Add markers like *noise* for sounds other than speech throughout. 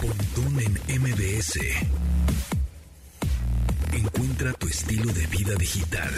Pontón en MBS. Encuentra tu estilo de vida digital.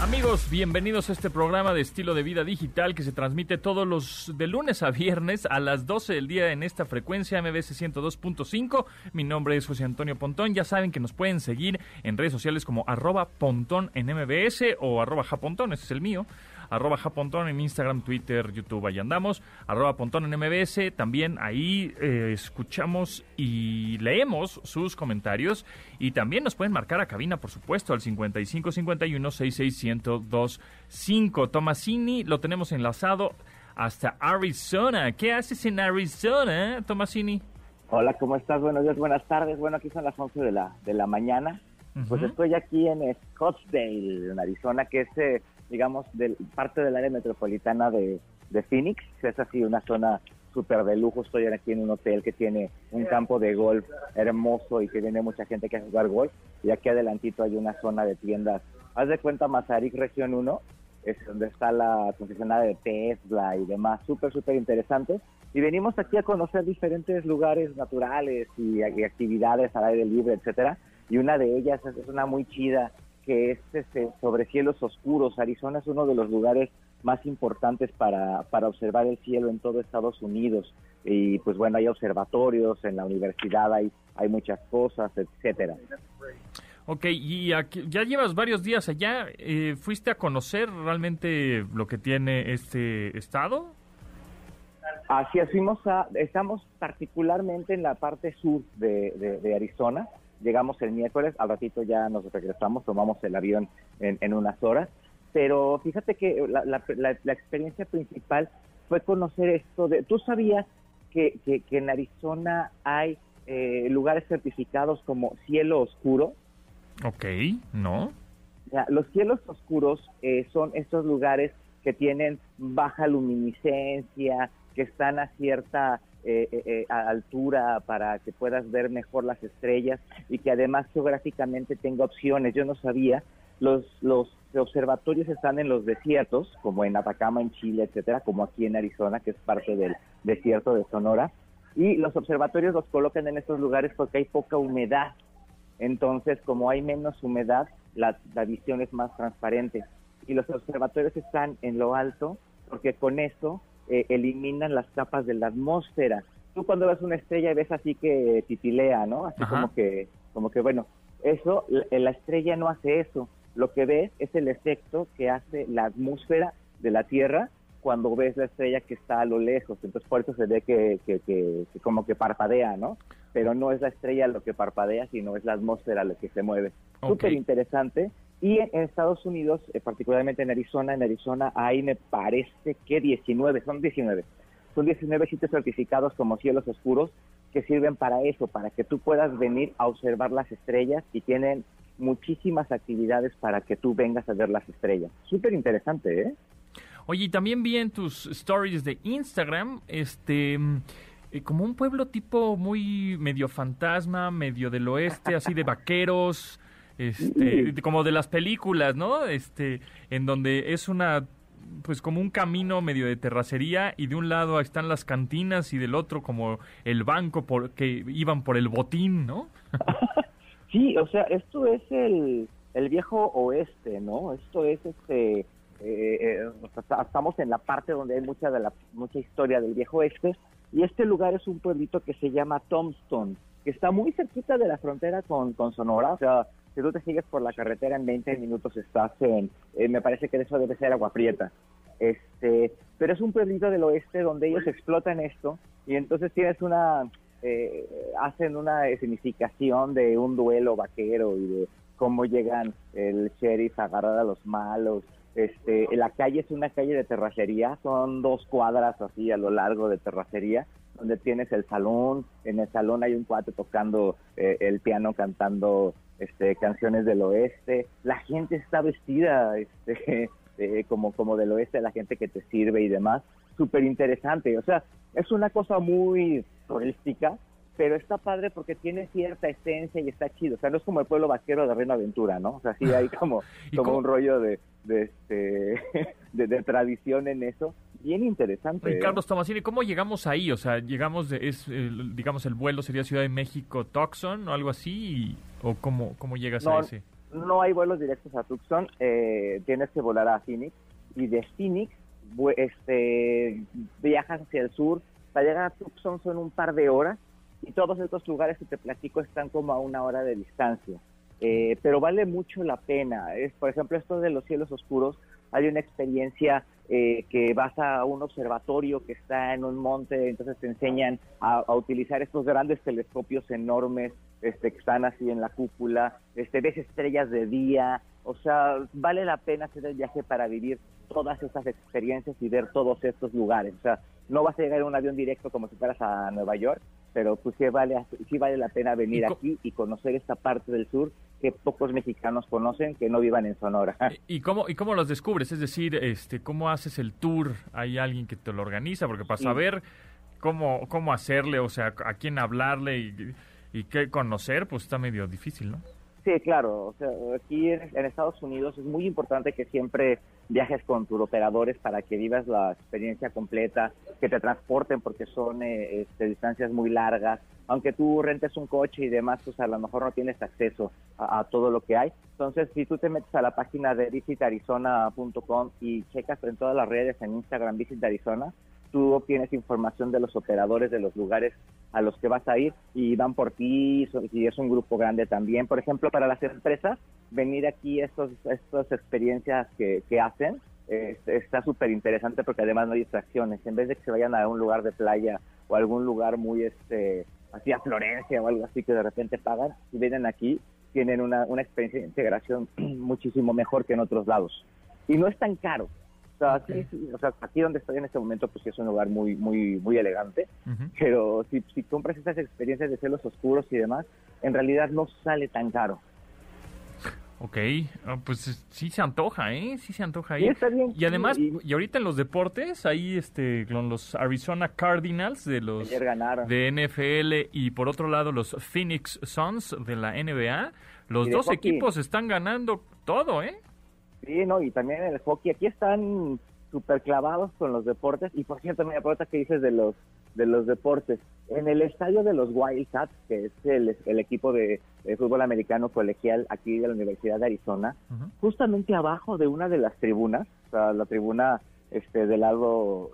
Amigos, bienvenidos a este programa de estilo de vida digital que se transmite todos los de lunes a viernes a las 12 del día en esta frecuencia MBS 102.5. Mi nombre es José Antonio Pontón. Ya saben que nos pueden seguir en redes sociales como arroba pontón en MBS o arroba japontón, ese es el mío arroba japontón en Instagram, Twitter, YouTube, ahí andamos, arroba pontón en MBS, también ahí eh, escuchamos y leemos sus comentarios y también nos pueden marcar a cabina, por supuesto, al 5551 5 Tomasini lo tenemos enlazado hasta Arizona. ¿Qué haces en Arizona, Tomasini? Hola, ¿cómo estás? Buenos días, buenas tardes. Bueno, aquí son las 11 de la, de la mañana. Pues estoy aquí en Scottsdale, en Arizona, que es eh, digamos, del, parte del área metropolitana de, Phoenix. Es así una zona súper de lujo. Estoy aquí en un hotel que tiene un campo de golf hermoso y que viene mucha gente que a jugar golf. Y aquí adelantito hay una zona de tiendas. Haz de cuenta Mazarik Región 1, es donde está la concesionaria de Tesla y demás. Súper, súper interesante. Y venimos aquí a conocer diferentes lugares naturales y, actividades al aire libre, etcétera. Y una de ellas es una muy chida que es este, sobre cielos oscuros. Arizona es uno de los lugares más importantes para, para observar el cielo en todo Estados Unidos. Y pues bueno, hay observatorios, en la universidad hay, hay muchas cosas, etcétera. Ok, y ya llevas varios días allá. Eh, ¿Fuiste a conocer realmente lo que tiene este estado? Así es, fuimos a, estamos particularmente en la parte sur de, de Arizona, llegamos el miércoles, al ratito ya nos regresamos, tomamos el avión en, unas horas, pero fíjate que la, experiencia principal fue conocer esto de, ¿tú sabías que, en Arizona hay eh, lugares certificados como cielo oscuro? Ok, ¿no? los cielos oscuros eh, son estos lugares que tienen baja luminiscencia, que están a cierta eh, eh, eh, a altura para que puedas ver mejor las estrellas y que además geográficamente tenga opciones. Yo no sabía, los, los observatorios están en los desiertos, como en Atacama, en Chile, etcétera, como aquí en Arizona, que es parte del desierto de Sonora. Y los observatorios los colocan en estos lugares porque hay poca humedad. Entonces, como hay menos humedad, la, la visión es más transparente. Y los observatorios están en lo alto porque con eso eh, eliminan las capas de la atmósfera. Tú cuando ves una estrella ves así que titilea, ¿no? Así como que, como que, bueno, eso, la, estrella no hace eso. Lo que ves es el efecto que hace la atmósfera de la Tierra cuando ves la estrella que está a lo lejos. Entonces por eso se ve que, que, que, como que parpadea, ¿no? Pero no es la estrella lo que parpadea, sino es la atmósfera lo que se mueve. Súper interesante. Y en Estados Unidos, eh, particularmente en Arizona, en Arizona hay, me parece que 19, son 19. Son 19 sitios certificados como cielos oscuros que sirven para eso, para que tú puedas venir a observar las estrellas y tienen muchísimas actividades para que tú vengas a ver las estrellas. Súper interesante, ¿eh? Oye, y también vi en tus stories de Instagram, este, eh, como un pueblo tipo muy medio fantasma, medio del oeste, así de vaqueros, este, como de las películas, ¿no? Este, en donde es una pues como un camino medio de terracería y de un lado están las cantinas y del otro como el banco por, que iban por el botín, ¿no? *laughs* sí, o sea, esto es el, el viejo oeste, ¿no? Esto es este eh, eh, estamos en la parte donde hay mucha de la mucha historia del viejo oeste y este lugar es un pueblito que se llama Tombstone, que está muy cerquita de la frontera con, con Sonora, o sea, si tú te sigues por la carretera en 20 minutos estás en, eh, me parece que eso debe ser Agua Prieta. Este, pero es un pueblito del oeste donde ellos explotan esto y entonces tienes una, eh, hacen una significación de un duelo vaquero y de cómo llegan el sheriff a agarrar a los malos. Este, la calle es una calle de terracería, son dos cuadras así a lo largo de terracería donde tienes el salón, en el salón hay un cuate tocando eh, el piano cantando este, canciones del oeste, la gente está vestida este, *laughs* eh, como, como del oeste, la gente que te sirve y demás, súper interesante, o sea, es una cosa muy turística, pero está padre porque tiene cierta esencia y está chido, o sea, no es como el pueblo vaquero de Reino Aventura, ¿no? O sea, sí hay *laughs* como, como un rollo de, de, este, *laughs* de, tradición en eso, bien interesante. ¿eh? Carlos Tomasini, ¿cómo llegamos ahí? O sea, llegamos, de, es, digamos, el vuelo sería Ciudad de México, Tucson o algo así, o cómo, cómo llegas a ese? No hay vuelos directos a Tucson, eh, tienes que volar a Phoenix y de Phoenix este, viajas hacia el sur. Para llegar a Tucson son un par de horas y todos estos lugares que te platico están como a una hora de distancia. Eh, pero vale mucho la pena. Es, por ejemplo, esto de los cielos oscuros, hay una experiencia eh, que vas a un observatorio que está en un monte, entonces te enseñan a, utilizar estos grandes telescopios enormes este, que están así en la cúpula, este, ves estrellas de día, o sea, vale la pena hacer el viaje para vivir todas esas experiencias y ver todos estos lugares. O sea, no vas a llegar en un avión directo como si fueras a Nueva York, pero pues sí vale, sí vale la pena venir aquí y conocer esta parte del sur que pocos mexicanos conocen que no vivan en Sonora. ¿Y cómo, y cómo los descubres? Es decir, este, ¿cómo haces el tour? ¿Hay alguien que te lo organiza? Porque para saber cómo, cómo hacerle, o sea, a quién hablarle y, y qué conocer, pues está medio difícil, ¿no? Sí, claro. O sea, aquí en, Estados Unidos es muy importante que siempre viajes con tus operadores para que vivas la experiencia completa, que te transporten porque son eh, este, distancias muy largas. Aunque tú rentes un coche y demás, pues a lo mejor no tienes acceso a, todo lo que hay. Entonces, si tú te metes a la página de visitarizona.com y checas en todas las redes, en Instagram Visit Arizona, tú obtienes información de los operadores de los lugares a los que vas a ir y van por ti, si es un grupo grande también. Por ejemplo, para las empresas, venir aquí, estos, estas experiencias que, que hacen, está súper interesante porque además no hay distracciones. En vez de que se vayan a un lugar de playa o algún lugar muy, este, así a Florencia o algo así que de repente pagan, si vienen aquí, tienen una, una experiencia de integración *clears throat* muchísimo mejor que en otros lados. Y no es tan caro sea, aquí, donde estoy en este momento, pues sí es un lugar muy, muy, muy elegante, pero si, si compras estas experiencias de celos oscuros y demás, en realidad no sale tan caro. Ok, ah, pues sí se antoja, ¿eh? Sí se antoja ahí. y además, y, ahorita en los deportes, ahí este, con los Arizona Cardinals de los de NFL y por otro lado los Phoenix Suns de la NBA, los dos equipos están ganando todo, ¿eh? Sí, no, y también el hockey. Aquí están súper clavados con los deportes. Y por cierto, me pregunta que dices de los de los deportes. En el estadio de los Wildcats, que es el, el equipo de, fútbol americano colegial aquí de la Universidad de Arizona, justamente abajo de una de las tribunas, o sea, la tribuna este del lado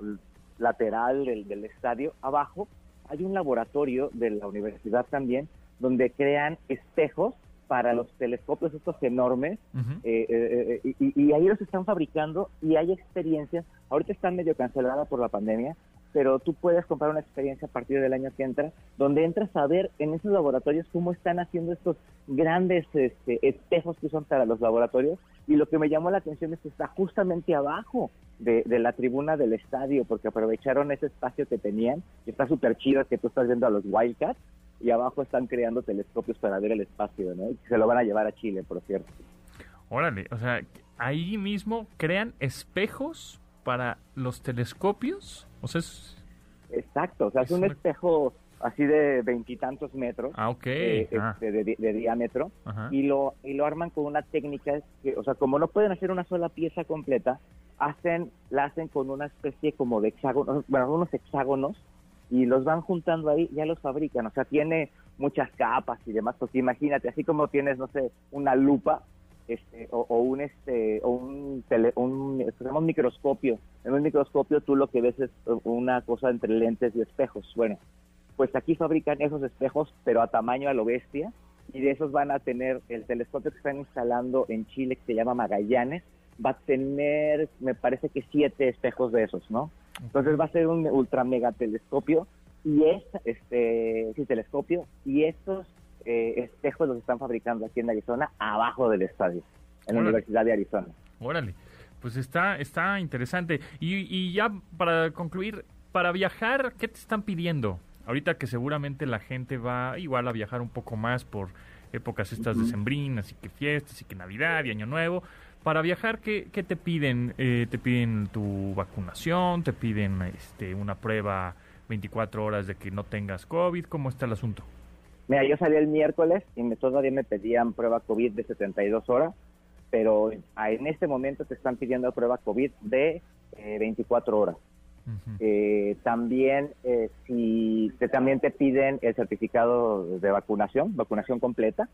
lateral del, del estadio, abajo hay un laboratorio de la universidad también, donde crean espejos para los telescopios estos enormes eh, eh, eh, y, ahí los están fabricando y hay experiencias, ahorita están medio canceladas por la pandemia, pero tú puedes comprar una experiencia a partir del año que entra, donde entras a ver en esos laboratorios cómo están haciendo estos grandes este, espejos que son para los laboratorios. Y lo que me llamó la atención es que está justamente abajo de, la tribuna del estadio, porque aprovecharon ese espacio que tenían, y está súper chido que tú estás viendo a los Wildcats, y abajo están creando telescopios para ver el espacio, ¿no? se lo van a llevar a Chile, por cierto. Órale, o sea, ahí mismo crean espejos para los telescopios, o sea, es... Exacto, o sea, es, un espejo así de veintitantos metros ah, eh, ah. Este, de, diámetro y lo y lo arman con una técnica que, o sea, como no pueden hacer una sola pieza completa, hacen la hacen con una especie como de hexágonos, bueno, unos hexágonos y los van juntando ahí, ya los fabrican, o sea, tiene muchas capas y demás, porque imagínate, así como tienes, no sé, una lupa, este, o, un este o un, tele, un, un microscopio en un microscopio tú lo que ves es una cosa entre lentes y espejos bueno pues aquí fabrican esos espejos pero a tamaño a lo bestia y de esos van a tener el telescopio que están instalando en Chile que se llama Magallanes va a tener me parece que siete espejos de esos no entonces va a ser un ultra mega telescopio y es este sí, telescopio y estos eh, espejos los están fabricando aquí en Arizona abajo del estadio en la Universidad de Arizona. Órale, pues está está interesante. Y, y ya para concluir para viajar qué te están pidiendo ahorita que seguramente la gente va igual a viajar un poco más por épocas estas de sembrinas y que fiestas y que Navidad y Año Nuevo para viajar, ¿qué, te piden? Eh, ¿Te piden tu vacunación? ¿Te piden este, una prueba 24 horas de que no tengas COVID? ¿Cómo está el asunto? Mira, yo salí el miércoles y me, todavía me pedían prueba COVID de 72 horas, pero en este momento te están pidiendo prueba COVID de 24 eh. Eh, también eh, si te, también te piden el certificado de vacunación, vacunación completa,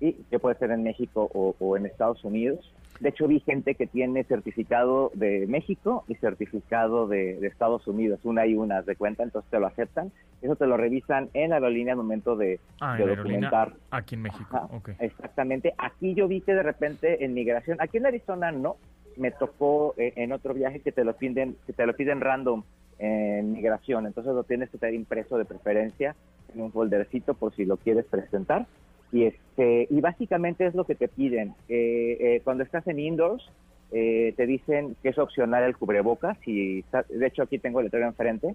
y que puede ser en México o, en Estados Unidos. De hecho, vi gente que tiene certificado de México y certificado de, Estados Unidos, una y una de cuenta, entonces te lo aceptan. Eso te lo revisan en la aerolínea al momento de, ah, documentar. Aquí en México, Exactamente. Aquí yo vi que de repente en migración, aquí en Arizona no, me tocó eh, en otro viaje que te lo piden, que te lo piden random en migración, entonces lo tienes que tener impreso de preferencia en un foldercito por si lo quieres presentar. Y este y básicamente es lo que te piden. Eh, eh, cuando estás en indoors, te dicen que es opcional el cubrebocas. Y de hecho, aquí tengo el letrero enfrente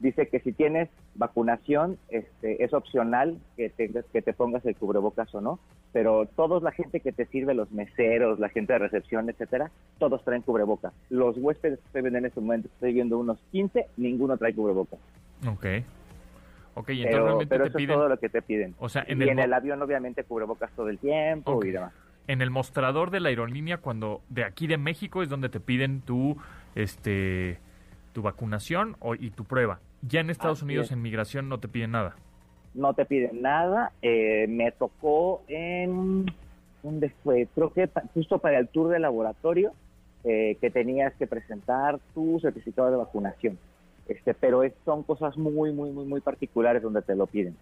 dice que si tienes vacunación, este, es opcional que te, que te pongas el cubrebocas o no, pero toda la gente que te sirve, los meseros, la gente de recepción, etcétera, todos traen cubrebocas. Los huéspedes que estoy viendo en este momento, estoy viendo unos 15, ninguno trae cubrebocas. Ok. Ok, entonces pero, realmente pero eso es todo lo que te piden. O sea, en y el en el avión obviamente cubrebocas todo el tiempo y demás. En el mostrador de la aerolínea, cuando de aquí de México es donde te piden tu, este, tu vacunación o, y tu prueba. Ya en Estados Unidos en migración no te piden nada. No te piden nada. Eh, me tocó en... ¿Dónde fue? Creo que justo para el tour de laboratorio eh, que tenías que presentar tu certificado de vacunación. Este, pero son cosas muy, muy, muy, muy particulares donde te lo piden.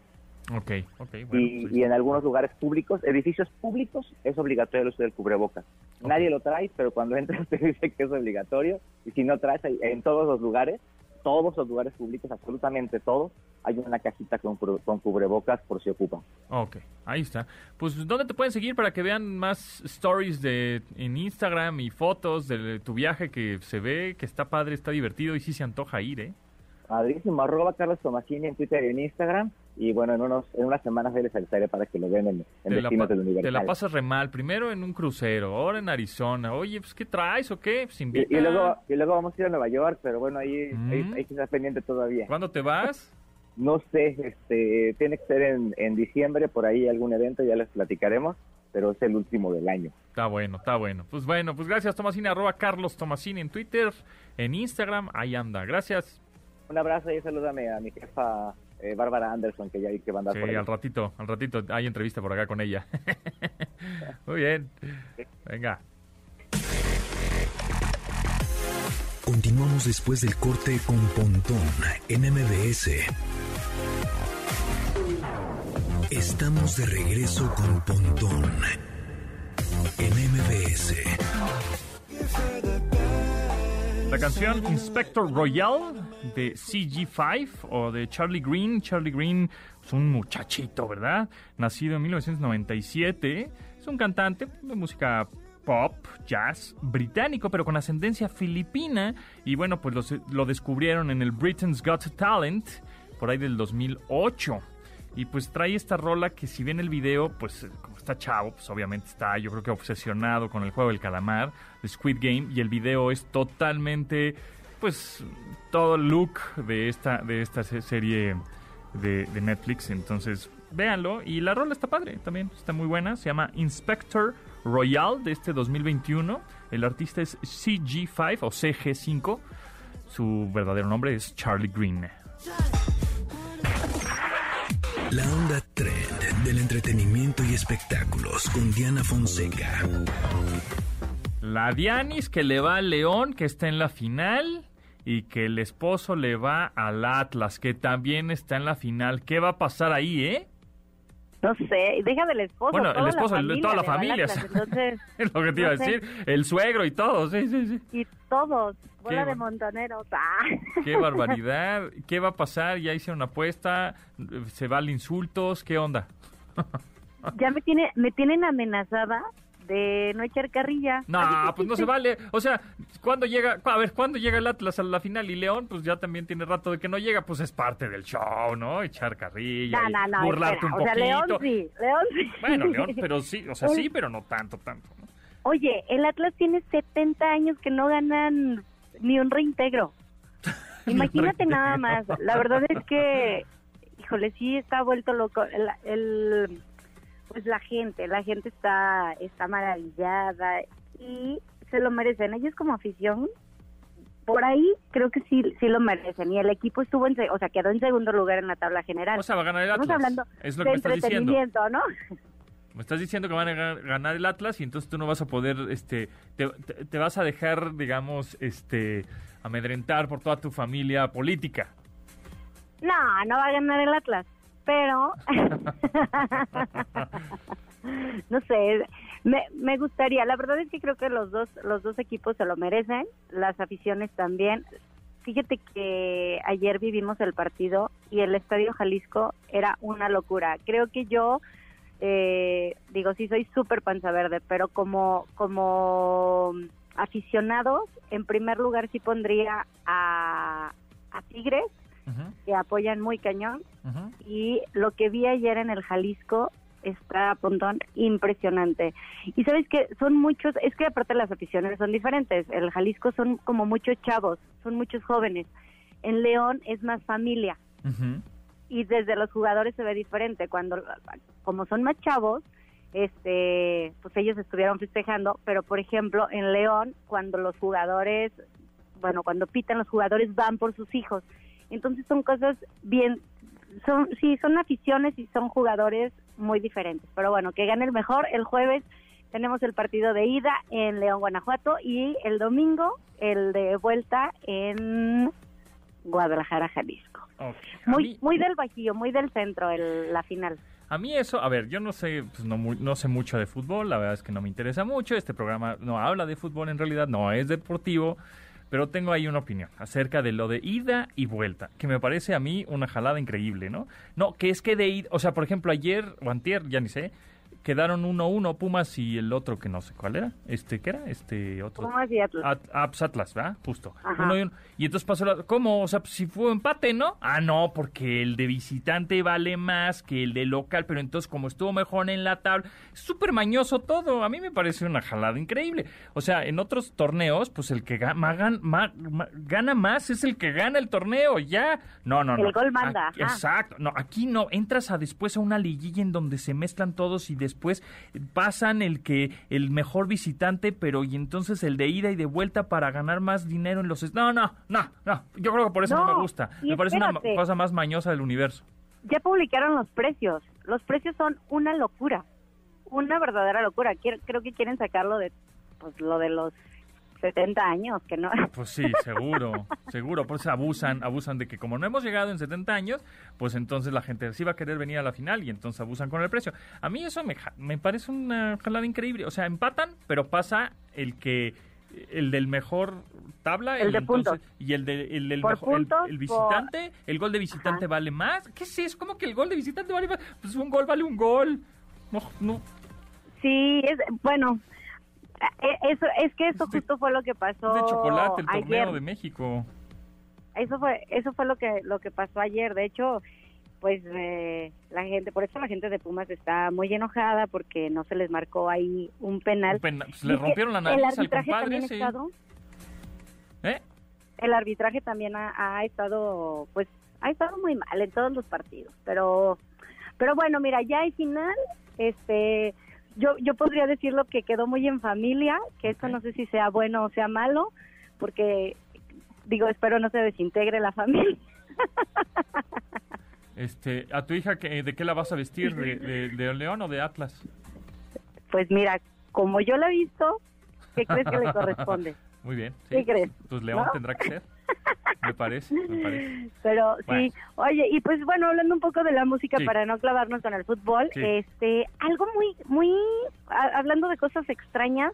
Ok, ok. y, pues y, en algunos lugares públicos, edificios públicos, es obligatorio el uso del cubrebocas. Nadie lo trae, pero cuando *laughs* entras te dice que es obligatorio. Y si no traes, en todos los lugares todos los lugares públicos, absolutamente todos, hay una cajita con, con cubrebocas por si ocupan. Ok, ahí está. Pues, ¿dónde te pueden seguir para que vean más stories de en Instagram y fotos de tu viaje que se ve, que está padre, está divertido y sí se antoja ir, eh? Padrísimo, arroba Carlos Tomasini en Twitter y en Instagram. Y bueno, en, unos, en unas semanas ahí les avisaré para que lo vean en, en Destinos del Universal. Te la pasas re mal, primero en un crucero, ahora en Arizona. Oye, pues ¿qué traes o qué? Pues, y, y, luego, y luego vamos a ir a Nueva York, pero bueno, ahí, mm. hay que estar pendiente todavía. ¿Cuándo te vas? *laughs* no sé, este, tiene que ser en, en diciembre, por ahí algún evento, ya les platicaremos pero es el último del año. Está bueno, está bueno. Pues bueno, pues gracias Tomasini, arroba Carlos Tomasini en Twitter, en Instagram, ahí anda. Gracias. Un abrazo y salúdame a mi jefa eh, Bárbara Anderson, que ya hay que mandar sí, al ratito, al ratito hay entrevista por acá con ella. *laughs* Muy bien. Venga. Continuamos después del corte con Pontón en MBS. Estamos de regreso con Pontón en MBS. La canción Inspector Royal de CG5 o de Charlie Green. Charlie Green es un muchachito, ¿verdad? Nacido en 1997. Es un cantante de música pop, jazz, británico, pero con ascendencia filipina. Y bueno, pues lo descubrieron en el Britain's Got Talent por ahí del 2008. Y pues trae esta rola que si ven el video, pues como está chavo, pues obviamente está yo creo que obsesionado con el juego del calamar, de Squid Game, y el video es totalmente, pues, todo el look de esta, de esta serie de, de Netflix. Entonces, véanlo. Y la rola está padre también, está muy buena. Se llama Inspector Royal de este 2021. El artista es CG5 o CG5. Su verdadero nombre es Charlie Green. La onda trend del entretenimiento y espectáculos con Diana Fonseca. La Dianis que le va al León, que está en la final, y que el esposo le va al Atlas, que también está en la final. ¿Qué va a pasar ahí, eh? No sé, deja del esposo. Bueno, el esposo, de toda la familia. entonces, *laughs* es lo que te iba a decir. El suegro y todo, sí, sí, sí. Y todos, bola de montoneros. Ah. *laughs* Qué barbaridad. ¿Qué va a pasar? Ya hicieron una apuesta, se vale insultos, ¿qué onda? *laughs* ya me tiene me tienen amenazada de no echar carrilla. No, pues no se vale. O sea, cuando llega, a ver, cuando llega el Atlas a la final y León, pues ya también tiene rato de que no llega, pues es parte del show, ¿no? Echar carrilla, burlarte un poquito. O sea, León sí, León sí. Bueno, León, *laughs* pero sí, o sea, sí, pero no tanto, tanto. Oye, el Atlas tiene 70 años que no ganan ni un reintegro. *laughs* Imagínate nada más. La verdad es que, híjole, sí está vuelto loco. el pues la gente, la gente está, está maravillada y se lo merecen. Ellos como afición por ahí creo que sí sí lo merecen y el equipo estuvo en, o sea, quedó en segundo lugar en la tabla general. O sea, va a ganar el Atlas. Estamos hablando es lo de que me estás diciendo. ¿no? Me estás diciendo que van a ga- ganar el Atlas y entonces tú no vas a poder, este, te, te- te vas a dejar, digamos, este, amedrentar por toda tu familia política. No, no va a ganar el Atlas, pero *laughs* no sé, me, me gustaría, la verdad es que creo que los dos los dos equipos se lo merecen, las aficiones también. Fíjate que ayer vivimos el partido y el Estadio Jalisco era una locura. Creo que yo eh, digo, sí soy súper panza verde, pero como como aficionados, en primer lugar sí pondría a, a Tigres Que apoyan muy cañón y lo que vi ayer en el Jalisco está Pontón impresionante. Y sabes que son muchos, es que aparte las aficiones son diferentes. El Jalisco son como muchos chavos, son muchos jóvenes. En León es más familia y desde los jugadores se ve diferente. Cuando, como son más chavos, este, pues ellos estuvieron festejando, pero por ejemplo en León, cuando los jugadores, bueno, cuando pitan los jugadores van por sus hijos. Entonces son cosas bien, son, sí, son aficiones y son jugadores muy diferentes. Pero bueno, que gane el mejor. El jueves tenemos el partido de ida en León, Guanajuato y el domingo el de vuelta en Guadalajara, Jalisco. Muy, mí- muy del Bajío, muy del centro, el, la final. A mí eso, a ver, yo no sé, pues no, no sé mucho de fútbol, la verdad es que no me interesa mucho, este programa no habla de fútbol en realidad, no es deportivo, pero tengo ahí una opinión acerca de lo de ida y vuelta, que me parece a mí una jalada increíble, ¿no? No, que es que de ida, o sea, por ejemplo, ayer o antier, ya ni sé, quedaron 1-1 Pumas y el otro que no sé cuál era, este, ¿qué era? Este otro... ¿Cómo así, Atlas? At- ah, pues Atlas, ¿verdad? Justo. Uno y, uno. Y entonces pasó la... ¿Cómo? O sea, pues, si fue empate, ¿no? Ah, no, porque el de visitante vale más que el de local, pero entonces como estuvo mejor en la tabla, súper mañoso todo. A mí me parece una jalada increíble. O sea, en otros torneos, pues el que ga- ma- gan- ma- ma- gana más es el que gana el torneo, ya. No, no, no. El gol manda, Aquí- exacto. No, aquí no. Entras a después a una liguilla en donde se mezclan todos y después pasan el que el mejor visitante, pero y entonces el de ida y de vuelta para ganar más dinero en los no, no, no, no. Yo creo que por eso no, No, me gusta. Me parece una cosa más mañosa del universo. Ya publicaron los precios. Los precios son una locura. Una verdadera locura. Quiero- creo que quieren sacarlo de pues lo de los 70 años, que no. Pues sí, seguro, seguro. Por eso abusan, abusan de que como no hemos llegado en 70 años, pues entonces la gente sí va a querer venir a la final y entonces abusan con el precio. A mí eso me, me parece una jalada increíble. O sea, empatan, pero pasa el que el del mejor tabla El de entonces- puntos. y el de el del Por mejor el- puntos, el, por- visitante, el gol de visitante Ajá. vale más. ¿Qué es eso? ¿Cómo que el gol de visitante vale más? Pues un gol vale un gol. No, no, Sí, es bueno. Eh, Eso es que eso Es de- justo fue lo que pasó de chocolate el torneo ayer. de México. Eso fue eso fue lo que lo que pasó ayer. De hecho, pues eh, la gente, por eso la gente de Pumas está muy enojada porque no se les marcó ahí un penal. Un pues, le rompieron la el nariz al arbitraje compadre, también ha sí. estado- ¿Eh? el arbitraje también ha, ha estado pues ha estado muy mal en todos los partidos pero pero bueno mira ya hay final este yo yo podría decirlo que quedó muy en familia que esto no sé si sea bueno o sea malo porque digo espero no se desintegre la familia *laughs* Este, ¿A tu hija que, de qué la vas a vestir? ¿De, de, de León o de Atlas? pues mira como yo la he visto qué crees que le corresponde *laughs* Muy bien. ¿Qué crees? Pues León ¿No? tendrá que ser. Me parece, me parece. Pero Bueno. sí, oye, y pues bueno, hablando un poco de la música Sí. para no clavarnos con el fútbol, Sí. este, algo muy, muy, a- hablando de cosas extrañas,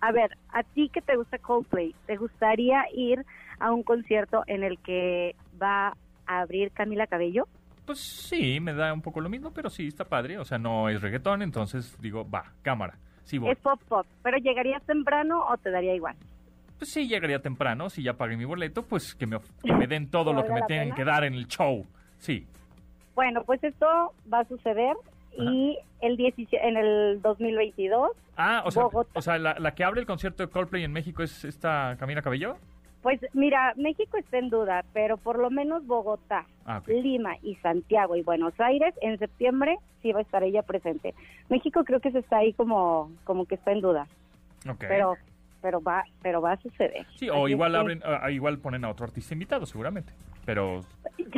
a ver, a ti que te gusta Coldplay, ¿te gustaría ir a un concierto en el que va a abrir Camila Cabello? Pues sí, me da un poco lo mismo, pero sí, está padre. O sea, no es reggaetón, entonces digo, va, cámara. Sí voy. Es pop pop, pero ¿llegarías temprano o te daría igual? Pues sí, llegaría temprano. Si ya pagué mi boleto, pues que me, of- *laughs* que me den todo lo que ¿Valga me tienen pena? que dar en el show. Sí. Bueno, pues esto va a suceder y el 17 en el 2022 Ah, o sea, o sea la, la que abre el concierto de Coldplay en México es esta Camila Cabello. Pues mira, México está en duda, pero por lo menos Bogotá, Ah. Lima y Santiago y Buenos Aires en septiembre sí va a estar ella presente. México creo que se está ahí como como que está en duda, Ok. pero pero va, pero va a suceder. Sí, o Así igual que- abren, ah, igual ponen a otro artista invitado, seguramente. Pero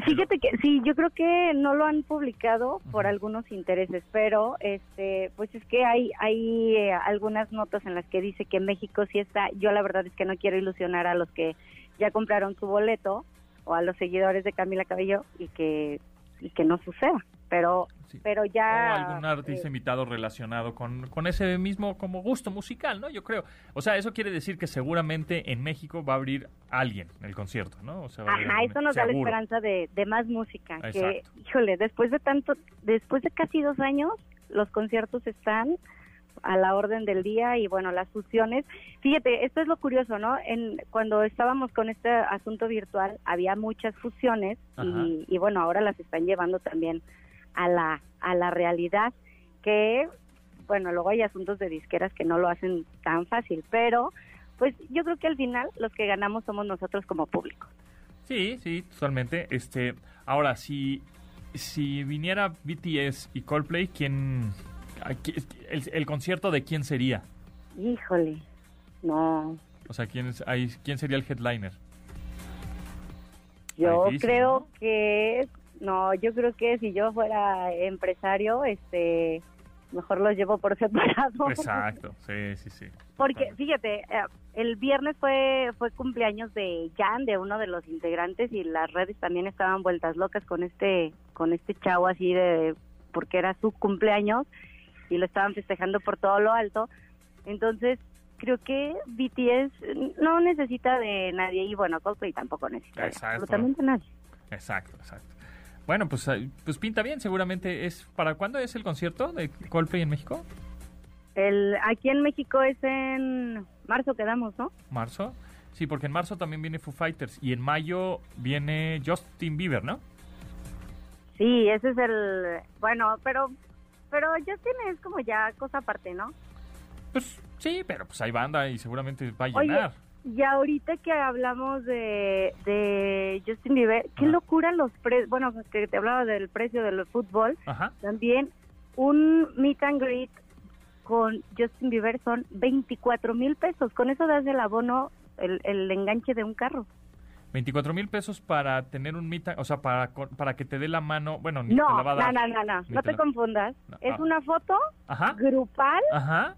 Fíjate que sí, yo creo que no lo han publicado por algunos intereses, pero este, pues es que hay hay eh, algunas notas en las que dice que México sí está. Yo la verdad es que no quiero ilusionar a los que ya compraron su boleto o a los seguidores de Camila Cabello y que y que no suceda. Pero sí. pero o ya algún artista eh, invitado relacionado con, con ese mismo como gusto musical, ¿no? Yo creo. O sea, eso quiere decir que seguramente en México va a abrir alguien el concierto, ¿no? O sea, va a abrir Ajá, eso nos da la esperanza de, de más música. Que, híjole, después de tanto, después de casi dos años, los conciertos están a la orden del día y bueno, las fusiones. Fíjate, esto es lo curioso, ¿no? En, cuando estábamos con este asunto virtual, había muchas fusiones y bueno, ahora las están llevando también a la, a la realidad que, bueno, luego hay asuntos de disqueras que no lo hacen tan fácil, pero pues yo creo que al final los que ganamos somos nosotros como público. Sí, sí, totalmente. Este, ahora, si, si viniera BTS y Coldplay, ¿quién, a qui- el, el concierto de quién sería? Híjole, no, O sea, ¿quién, es, ahí, ¿quién sería el headliner? yo difícil, creo ¿no? que, no, yo creo que si yo fuera empresario, este, mejor los llevo por *laughs* separado. Exacto, sí, sí, sí. Porque, fíjate, eh, el viernes fue fue cumpleaños de Jan, de uno de los integrantes, y las redes también estaban vueltas locas con este con este chavo así de, porque era su cumpleaños, y lo estaban festejando por todo lo alto. Entonces, creo que BTS no necesita de nadie, y bueno, Coldplay tampoco necesita Exacto. absolutamente nadie. Exacto, exacto. Bueno, pues, eh, pues pinta bien, seguramente es... ¿Para cuándo es el concierto de Coldplay en México? El, aquí en México es en marzo quedamos, ¿no? ¿Marzo? Sí, porque en marzo también viene Foo Fighters y en mayo viene Justin Bieber, ¿no? Sí, ese es el, bueno, pero, pero Justin es como ya cosa aparte, ¿no? Pues sí, pero pues hay banda y seguramente va a Oye, llenar. Y ahorita que hablamos de, de Justin Bieber, qué Ajá. locura los precios, bueno, que te hablaba del precio del fútbol, Ajá. también un meet and greet con Justin Bieber son 24 mil pesos, con eso das el abono, el, el enganche de un carro. 24 mil pesos para tener un meet, and- o sea, para, para que te dé la mano, bueno, ni te No, la va a no, dar. no, no, no, Ni no te te la- confundas, No, es ah. una foto Ajá, grupal ajá,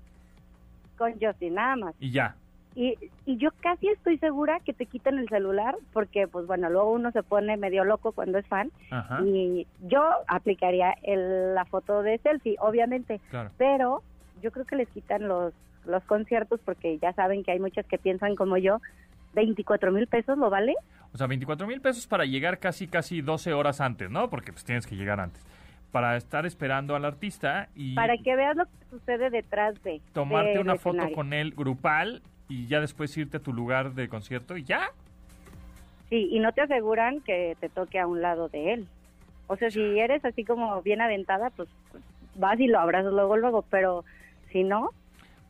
con Justin, nada más. y ya. Y, y yo casi estoy segura que te quitan el celular porque, pues bueno, luego uno se pone medio loco cuando es fan Ajá, y yo aplicaría el- la foto de selfie, obviamente, claro. pero yo creo que les quitan los, los conciertos porque ya saben que hay muchas que piensan como yo, 24 mil pesos, ¿lo vale? O sea, 24 mil pesos para llegar casi, casi 12 horas antes, ¿no? Porque pues tienes que llegar antes. Para estar esperando al artista y Para que veas lo que sucede detrás de. tomarte una foto escenario. con él grupal y ya después irte a tu lugar de concierto y ya. Sí, y no te aseguran que te toque a un lado de él. O sea, si eres así como bien aventada, pues, pues, vas y lo abrazas luego, luego, pero si no,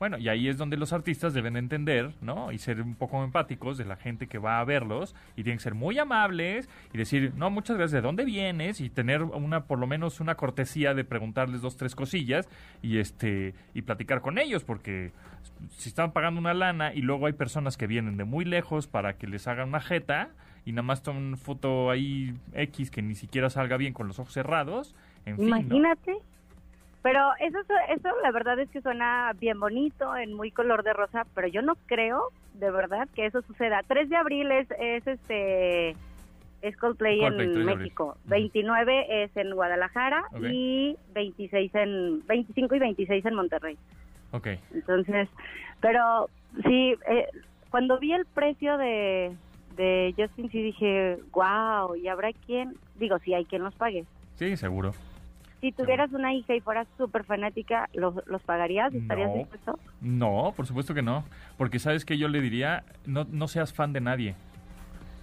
Bueno, y ahí es donde los artistas deben entender, ¿no? Y ser un poco empáticos de la gente que va a verlos y tienen que ser muy amables y decir, no, muchas gracias, ¿de dónde vienes? Y tener una, por lo menos una cortesía de preguntarles dos, tres cosillas y este, y platicar con ellos, porque si están pagando una lana y luego hay personas que vienen de muy lejos para que les hagan una jeta y nada más toman foto ahí X que ni siquiera salga bien con los ojos cerrados, en fin, ¿no? Pero eso, eso la verdad es que suena bien bonito, en muy color de rosa, pero yo no creo, de verdad, que eso suceda. 3 de abril es, es este es Coldplay, Coldplay, 3 en. México, Ujú. 29 es en Guadalajara y 26 en 25 y 26 en Monterrey. Ok. Entonces, pero sí, eh, cuando vi el precio de, de Justin, sí dije, wow, ¿y habrá quien? Digo, sí hay quien los pague. Sí, seguro. Si tuvieras una hija y fueras súper fanática, ¿los, ¿los pagarías? ¿Estarías No. dispuesto? No, por supuesto que no. Porque sabes que yo le diría, no, no seas fan de nadie.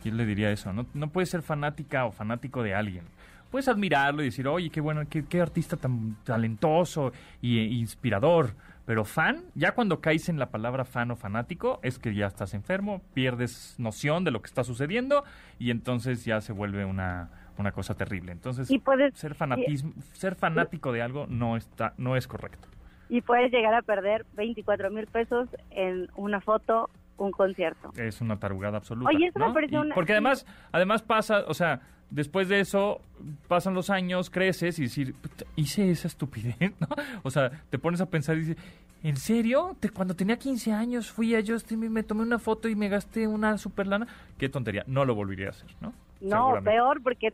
Yo le diría eso. No, no puedes ser fanática o fanático de alguien. Puedes admirarlo y decir, oye, qué bueno, qué, qué artista tan talentoso e inspirador. Pero fan, ya cuando caes en la palabra fan o fanático, es que ya estás enfermo, pierdes noción de lo que está sucediendo y entonces ya se vuelve una, una cosa terrible. Entonces, Y puedes, ser fanatismo, ser fanático de algo no está, no es correcto. y puedes llegar a perder 24 mil pesos en una foto, un concierto. Es una tarugada absoluta. Oye, eso me ¿no? Y- una- Porque además, además pasa, o sea, después de eso pasan los años, creces y decir, "Puta, hice esa estupidez, *laughs* ¿no? O sea, te pones a pensar y dices, ¿en serio? Te- cuando tenía 15 años fui a Justin y me tomé una foto y me gasté una super lana. Qué tontería, no lo volvería a hacer, ¿no? No, peor, porque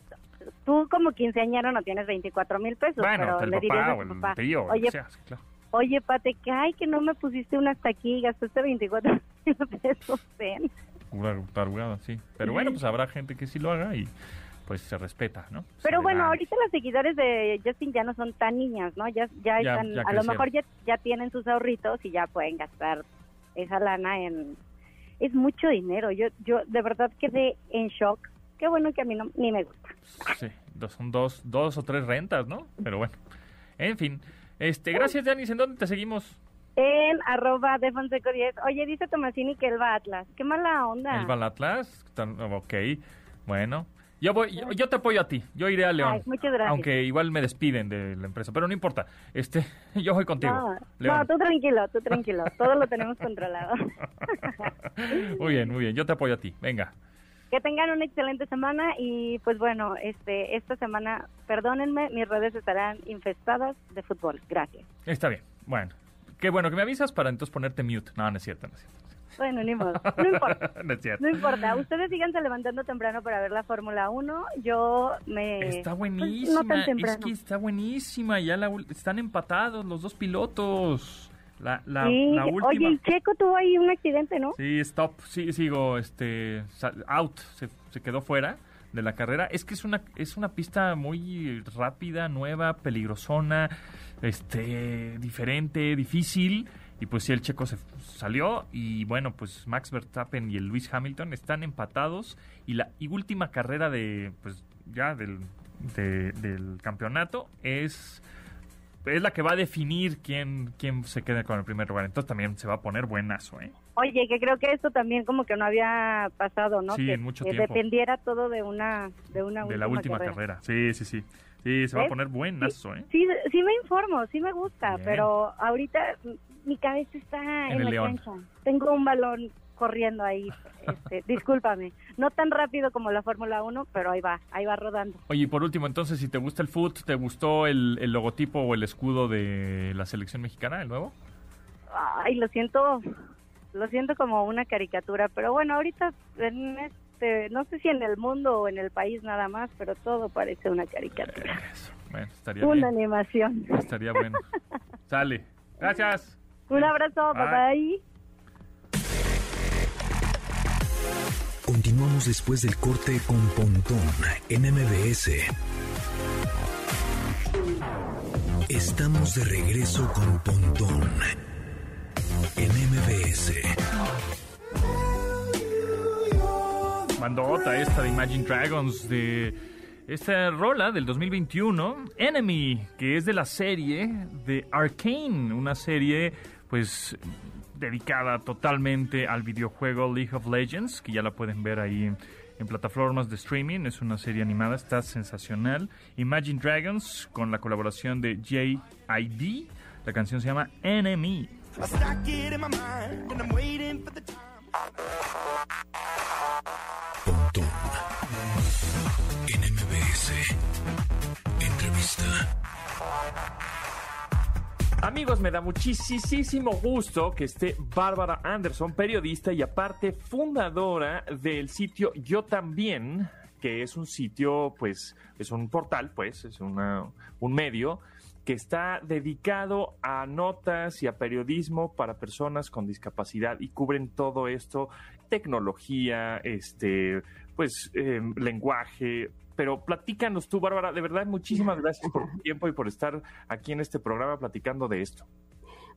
tú como quinceañero no tienes 24 mil pesos, Bueno, pero el le dirías papá a o tu el papá, tío, oye, que sea, sí, claro. oye, Pate, que ay, que no me pusiste una hasta aquí, gastaste 24 mil pesos, ven. Una tarugada, sí. Pero bueno, pues habrá gente que sí lo haga y pues se respeta, ¿no? Pero bueno, da- ahorita las seguidores de Justin ya no son tan niñas, ¿no? Ya, ya, Ya- están, ya a lo mejor ya, ya tienen sus ahorritos y ya pueden gastar esa lana en... Es mucho dinero, yo yo de verdad quedé en shock. Qué bueno que a mí no, ni me gusta. Sí, son dos, dos o tres rentas, ¿no? Pero bueno. En fin. Este, gracias, Janis. ¿En dónde te seguimos? En arroba de Fonseco 10. Oye, dice Tomasini que él va a Atlas. Qué mala onda. ¿El Atlas? Tan- Ok, bueno. Yo voy, yo, yo te apoyo a ti. Yo iré a León. Ay, muchas gracias. Aunque igual me despiden de la empresa, pero no importa. Este, *laughs* yo voy contigo. No, León. no, tú tranquilo, tú tranquilo. Todo lo tenemos controlado. *laughs* muy bien, muy bien. Yo te apoyo a ti. Venga. Que tengan una excelente semana y pues bueno, este esta semana, perdónenme, mis redes estarán infestadas de fútbol. Gracias. Está bien. Bueno. Qué bueno que me avisas para entonces ponerte mute. No, no es cierto, no es cierto. Bueno, ni modo. No importa. *laughs* no es cierto. No importa. Ustedes síganse levantando temprano para ver la Fórmula 1. Yo me... Está pues, buenísima. no tan es temprano. que está buenísima. Ya la están empatados los dos pilotos. La, la, Sí, la última. Oye, y Checo tuvo ahí un accidente, ¿no? Sí, stop. Sí, sigo, este, out. Se, se quedó fuera de la carrera. Es que es una, es una pista muy rápida, nueva, peligrosona, este, diferente, difícil. Y pues sí, el checo se salió. Y bueno, pues Max Verstappen y el Lewis Hamilton están empatados. Y la y última carrera de, pues ya del, de- del campeonato es es la que va a definir quién, quién se queda con el primer lugar. Entonces también se va a poner buenazo, ¿eh? Oye, que creo que esto también como que no había pasado, ¿no? Sí, que, en mucho que tiempo. dependiera todo de una de una de la última carrera. Sí, sí, sí. Sí, se va a poner buenazo, ¿eh? Sí, sí me informo, sí me gusta, Bien. pero ahorita mi cabeza está En en, el la León. cancha. Tengo un balón corriendo ahí. Este, *laughs* discúlpame, no tan rápido como la Fórmula 1, pero ahí va, ahí va rodando. Oye, y por último, entonces, si te gusta el foot, ¿te gustó el, el logotipo o el escudo de la selección mexicana, el nuevo? Ay, lo siento, lo siento como una caricatura, pero bueno, ahorita en este, no sé si en el mundo o en el país nada más, pero todo parece una caricatura. Eso. Bueno, estaría Una bien. animación. Estaría bueno. *laughs* Sale. Gracias. Un abrazo, Bye. bye bye. Continuamos después del corte con Pontón en MBS. Estamos de regreso con Pontón en MBS. Bandota esta de Imagine Dragons de esta rola del 2021, Enemy, que es de la serie de Arcane, una serie pues dedicada totalmente al videojuego League of Legends, que ya la pueden ver ahí en, plataformas de streaming, es una serie animada, está sensacional. Imagine Dragons con la colaboración de JID, la canción se llama Enemy. Entrevista. Amigos, me da muchísimo gusto que esté Bárbara Anderson, periodista y aparte fundadora del sitio Yo También, que es un sitio, pues, es un portal, pues, es una, un medio que está dedicado a notas y a periodismo para personas con discapacidad y cubren todo esto, tecnología, este, pues, eh, lenguaje, pero platícanos tú, Bárbara, de verdad, muchísimas gracias por tu *laughs* tiempo y por estar aquí en este programa platicando de esto.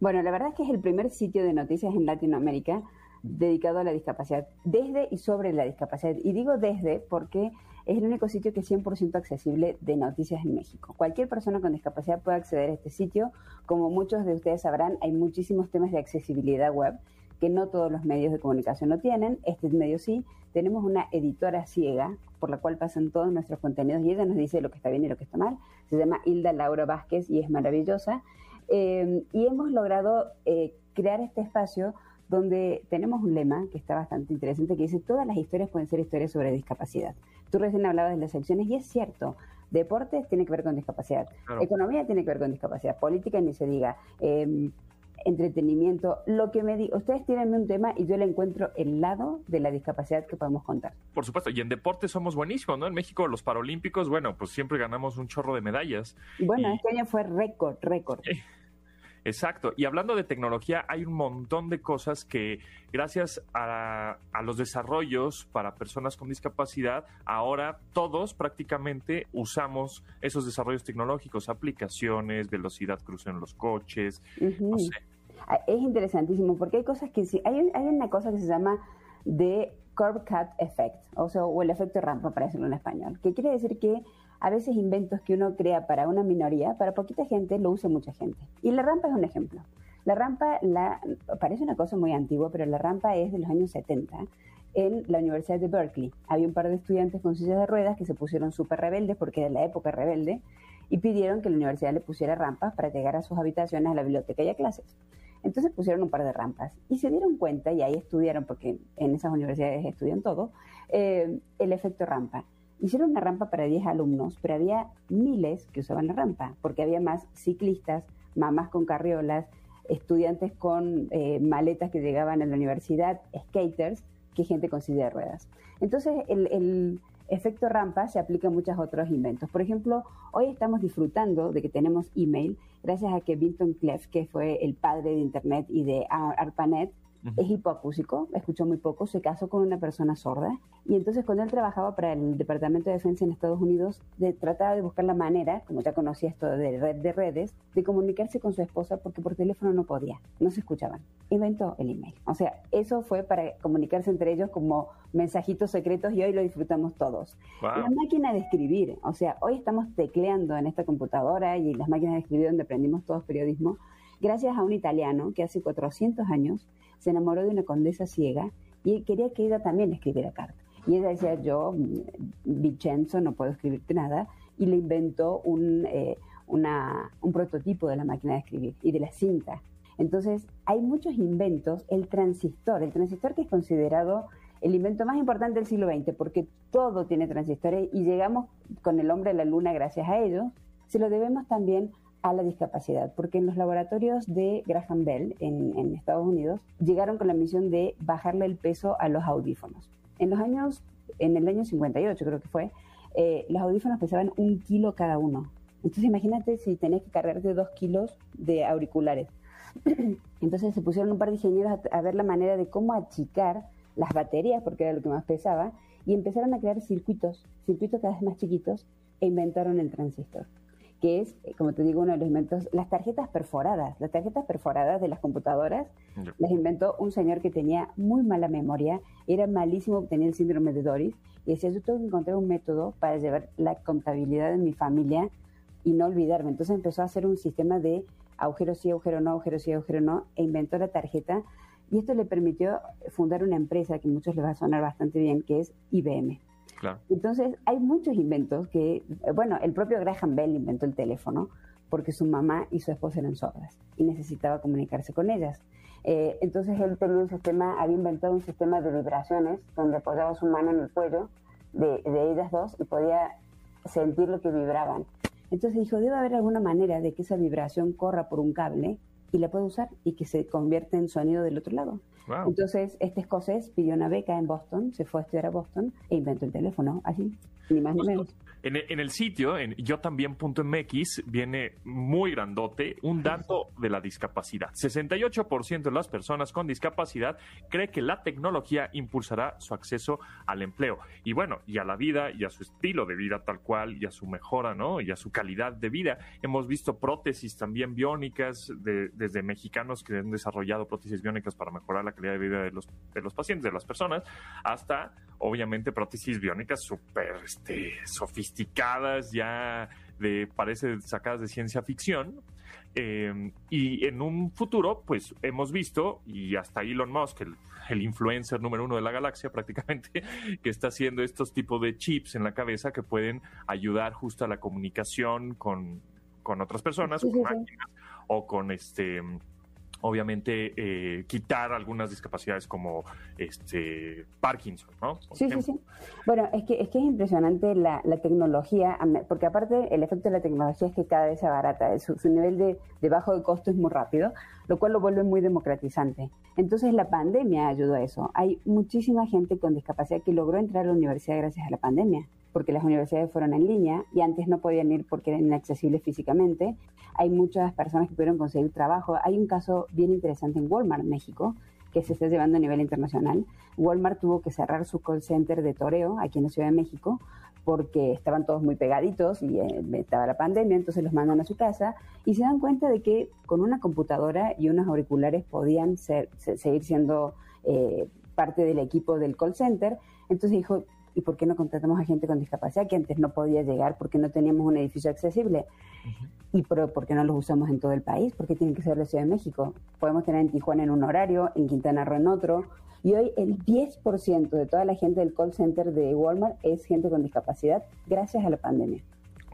Bueno, la verdad es que es el primer sitio de noticias en Latinoamérica dedicado a la discapacidad, desde y sobre la discapacidad. Y digo desde porque es el único sitio que es 100% accesible de noticias en México. Cualquier persona con discapacidad puede acceder a este sitio. Como muchos de ustedes sabrán, hay muchísimos temas de accesibilidad web que no todos los medios de comunicación lo tienen. Este medio sí. Tenemos una editora ciega por la cual pasan todos nuestros contenidos y ella nos dice lo que está bien y lo que está mal. Se llama Hilda Laura Vázquez y es maravillosa. Eh, y hemos logrado eh, crear este espacio donde tenemos un lema que está bastante interesante que dice todas las historias pueden ser historias sobre discapacidad. Tú recién hablabas de las secciones y es cierto, deportes tiene que ver con discapacidad, Claro. economía tiene que ver con discapacidad, política ni se diga, eh, entretenimiento, lo que me diga, ustedes tienen un tema y yo le encuentro el lado de la discapacidad que podemos contar. Por supuesto, y en deporte somos buenísimos, ¿no? En México los Paralímpicos, bueno, pues siempre ganamos un chorro de medallas. Bueno, Y- este año fue récord, récord. Exacto. Y hablando de tecnología, hay un montón de cosas que gracias a, a los desarrollos para personas con discapacidad, ahora todos prácticamente usamos esos desarrollos tecnológicos, aplicaciones, velocidad cruce en los coches, Ujú. no sé. Ah, Es interesantísimo porque hay cosas que hay, hay una cosa que se llama de curb cut effect, o sea, o el efecto rampa para decirlo en español, que quiere decir que a veces inventos que uno crea para una minoría, para poquita gente, lo usa mucha gente. Y la rampa es un ejemplo. La rampa, la, parece una cosa muy antigua, pero la rampa es de los años 70 en la Universidad de Berkeley. Había un par de estudiantes con sillas de ruedas que se pusieron súper rebeldes, porque era la época rebelde, y pidieron que la universidad le pusiera rampas para llegar a sus habitaciones, a la biblioteca y a clases. Entonces pusieron un par de rampas y se dieron cuenta, y ahí estudiaron, porque en esas universidades estudian todo, eh, el efecto rampa. Hicieron una rampa para 10 alumnos, pero había miles que usaban la rampa, porque había más ciclistas, mamás con carriolas, estudiantes con eh, maletas que llegaban a la universidad, skaters, que gente con silla de ruedas. Entonces, el, el efecto rampa se aplica a muchos otros inventos. Por ejemplo, hoy estamos disfrutando de que tenemos email gracias a que Vinton Cleff, que fue el padre de Internet y de Ar- Ujú. es hipoacúsico, escuchó muy poco, se casó con una persona sorda y entonces cuando él trabajaba para el Departamento de Defensa en Estados Unidos, de, trataba de buscar la manera, como ya conocía esto de red de redes, de comunicarse con su esposa porque por teléfono no podía, no se escuchaban. Inventó el email. O sea, eso fue para comunicarse entre ellos como mensajitos secretos y hoy lo disfrutamos todos. Wow. La máquina de escribir, o sea, hoy estamos tecleando en esta computadora y las máquinas de escribir donde aprendimos todos periodismo, gracias a un italiano que hace 400 años se enamoró de una condesa ciega y quería que ella también escribiera cartas. Y ella decía, yo, mm, Vincenzo, no puedo escribirte nada, y le inventó un, eh, un prototipo de la máquina de escribir y de la cinta. Entonces, hay muchos inventos. El transistor, el transistor que es considerado el invento más importante del siglo XX, porque todo tiene transistores y llegamos con el hombre a la luna gracias a ellos, se lo debemos también a la discapacidad, porque en los laboratorios de Graham Bell en, en Estados Unidos llegaron con la misión de bajarle el peso a los audífonos. En los años, en el año 58 creo que fue, eh, los audífonos pesaban un kilo cada uno. Entonces imagínate si tenés que cargarte dos kilos de auriculares. *clears throat* Entonces se pusieron un par de ingenieros a, a ver la manera de cómo achicar las baterías, porque era lo que más pesaba, y empezaron a crear circuitos, circuitos cada vez más chiquitos, e inventaron el transistor, que es, eh, como te digo, uno de los inventos, las tarjetas perforadas. Las tarjetas perforadas de las computadoras las inventó un señor que tenía muy mala memoria, era malísimo, tenía el síndrome de Doris, y decía, yo tengo que encontrar un método para llevar la contabilidad de mi familia y no olvidarme. Entonces empezó a hacer un sistema de agujero sí, agujero no, agujero sí, agujero no, e inventó la tarjeta, y esto le permitió fundar una empresa que a muchos les va a sonar bastante bien, que es IBM. Entonces, hay muchos inventos que, eh, bueno, el propio Graham Bell inventó el teléfono porque su mamá y su esposa eran sordas y necesitaba comunicarse con ellas. Eh, entonces, él tenía un sistema, había inventado un sistema de vibraciones donde apoyaba su mano en el cuello de, de ellas dos y podía sentir lo que vibraban. Entonces dijo, debe haber alguna manera de que esa vibración corra por un cable y la pueda usar y que se convierta en sonido del otro lado. Wow. Entonces, este escocés pidió una beca en Boston, se fue a estudiar a Boston e inventó el teléfono, así, ni más ni menos. En, el- sitio, en yotambién.mx, viene muy grandote un dato de la discapacidad. 68% de las personas con discapacidad cree que la tecnología impulsará su acceso al empleo. Y bueno, y a la vida, y a su estilo de vida tal cual, y a su mejora, ¿no? Y a su calidad de vida. Hemos visto prótesis también biónicas, de- desde mexicanos que han desarrollado prótesis biónicas para mejorar la calidad de vida de los, de los pacientes, de las personas, hasta, obviamente, prótesis biónicas súper este, sofisticadas, ya de, parece sacadas de ciencia ficción. Eh, y en un futuro, pues hemos visto, y hasta Elon Musk, el, el influencer número uno de la galaxia *laughs* prácticamente, que está haciendo estos tipos de chips en la cabeza que pueden ayudar justo a la comunicación con, con otras personas, Sí, con sí, sí. máquinas, o con este obviamente eh, quitar algunas discapacidades como este Parkinson, ¿no? Por Sí, sí, ejemplo. sí. Bueno, es que es, que es impresionante la, la tecnología, porque aparte el efecto de la tecnología es que cada vez se abarata, su, su nivel de, de bajo de costo es muy rápido, lo cual lo vuelve muy democratizante. Entonces la pandemia ayudó a eso. Hay muchísima gente con discapacidad que logró entrar a la universidad gracias a la pandemia, porque las universidades fueron en línea y antes no podían ir porque eran inaccesibles físicamente. Hay muchas personas que pudieron conseguir trabajo. Hay un caso bien interesante en Walmart, México, que se está llevando a nivel internacional. Walmart tuvo que cerrar su call center de toreo aquí en la Ciudad de México porque estaban todos muy pegaditos y eh, estaba la pandemia, entonces los mandan a su casa y se dan cuenta de que con una computadora y unos auriculares podían ser, se- seguir siendo eh, parte del equipo del call center. Entonces dijo, ¿y por qué no contratamos a gente con discapacidad que antes no podía llegar porque no teníamos un edificio accesible? ¿Y por, por qué no los usamos en todo el país? ¿Por qué tienen que ser la Ciudad de México? Podemos tener en Tijuana en un horario, en Quintana Roo en otro. Y hoy el 10% de toda la gente del call center de Walmart es gente con discapacidad gracias a la pandemia.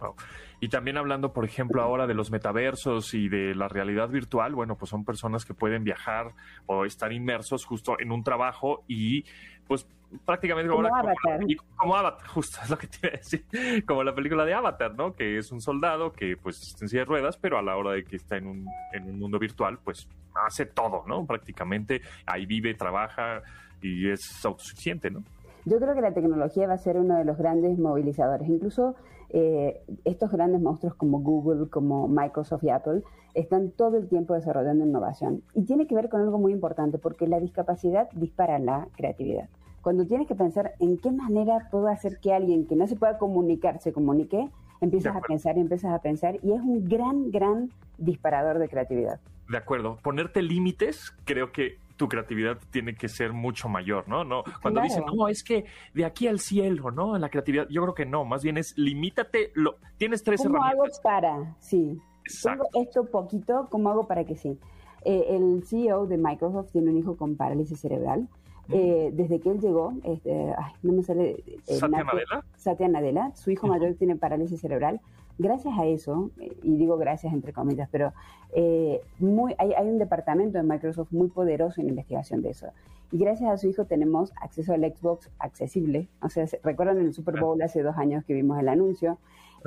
Wow. Y también hablando, por ejemplo, ahora de los metaversos y de la realidad virtual, bueno, pues son personas que pueden viajar o estar inmersos justo en un trabajo y pues prácticamente Como ahora Avatar. la como Avatar, *laughs* justo es lo que te iba a decir, como la película de Avatar, ¿no? Que es un soldado que pues está en silla de ruedas, pero a la hora de que está en un, en un mundo virtual, pues hace todo, ¿no? Prácticamente ahí vive, trabaja y es autosuficiente, ¿no? Yo creo que la tecnología va a ser uno de los grandes movilizadores. Incluso eh, estos grandes monstruos como Google, como Microsoft y Apple, están todo el tiempo desarrollando innovación. Y tiene que ver con algo muy importante, porque la discapacidad dispara la creatividad. Cuando tienes que pensar en qué manera puedo hacer que alguien que no se pueda comunicar se comunique, empiezas a pensar y empiezas a pensar, y es un gran, gran disparador de creatividad. De acuerdo. Ponerte límites, creo que tu creatividad tiene que ser mucho mayor, ¿no? No, cuando Claro. dicen, no, es que de aquí al cielo, ¿no? La creatividad, yo creo que no, más bien es limítate, lo, tienes tres ¿Cómo hago herramientas. para? Sí. Exacto. Tengo esto poquito, ¿cómo hago para que sí? Eh, el CEO de Microsoft tiene un hijo con parálisis cerebral. Eh, desde que él llegó, este, ay, no me sale. eh, Satya Nadella. Satya Nadella, su hijo mayor tiene parálisis cerebral. Gracias a eso, y digo gracias entre comillas, pero eh, muy, hay, hay un departamento de Microsoft muy poderoso en investigación de eso. Y gracias a su hijo tenemos acceso al Xbox accesible. O sea, se- recuerdan en el Super Bowl hace dos años que vimos el anuncio.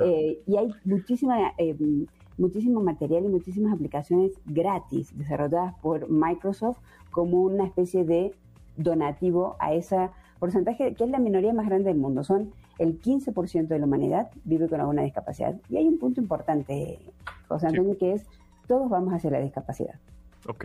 Eh, y hay muchísima, eh, muchísimo material y muchísimas aplicaciones gratis desarrolladas por Microsoft como una especie de donativo a ese porcentaje que es la minoría más grande del mundo. Son el 15% de la humanidad vive con alguna discapacidad. Y hay un punto importante, José Sí. Antonio, que es todos vamos hacia la discapacidad. Ok.